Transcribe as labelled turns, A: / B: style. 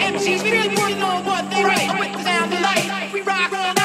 A: MCs, we really want to what they write. with the sound the light, we rock,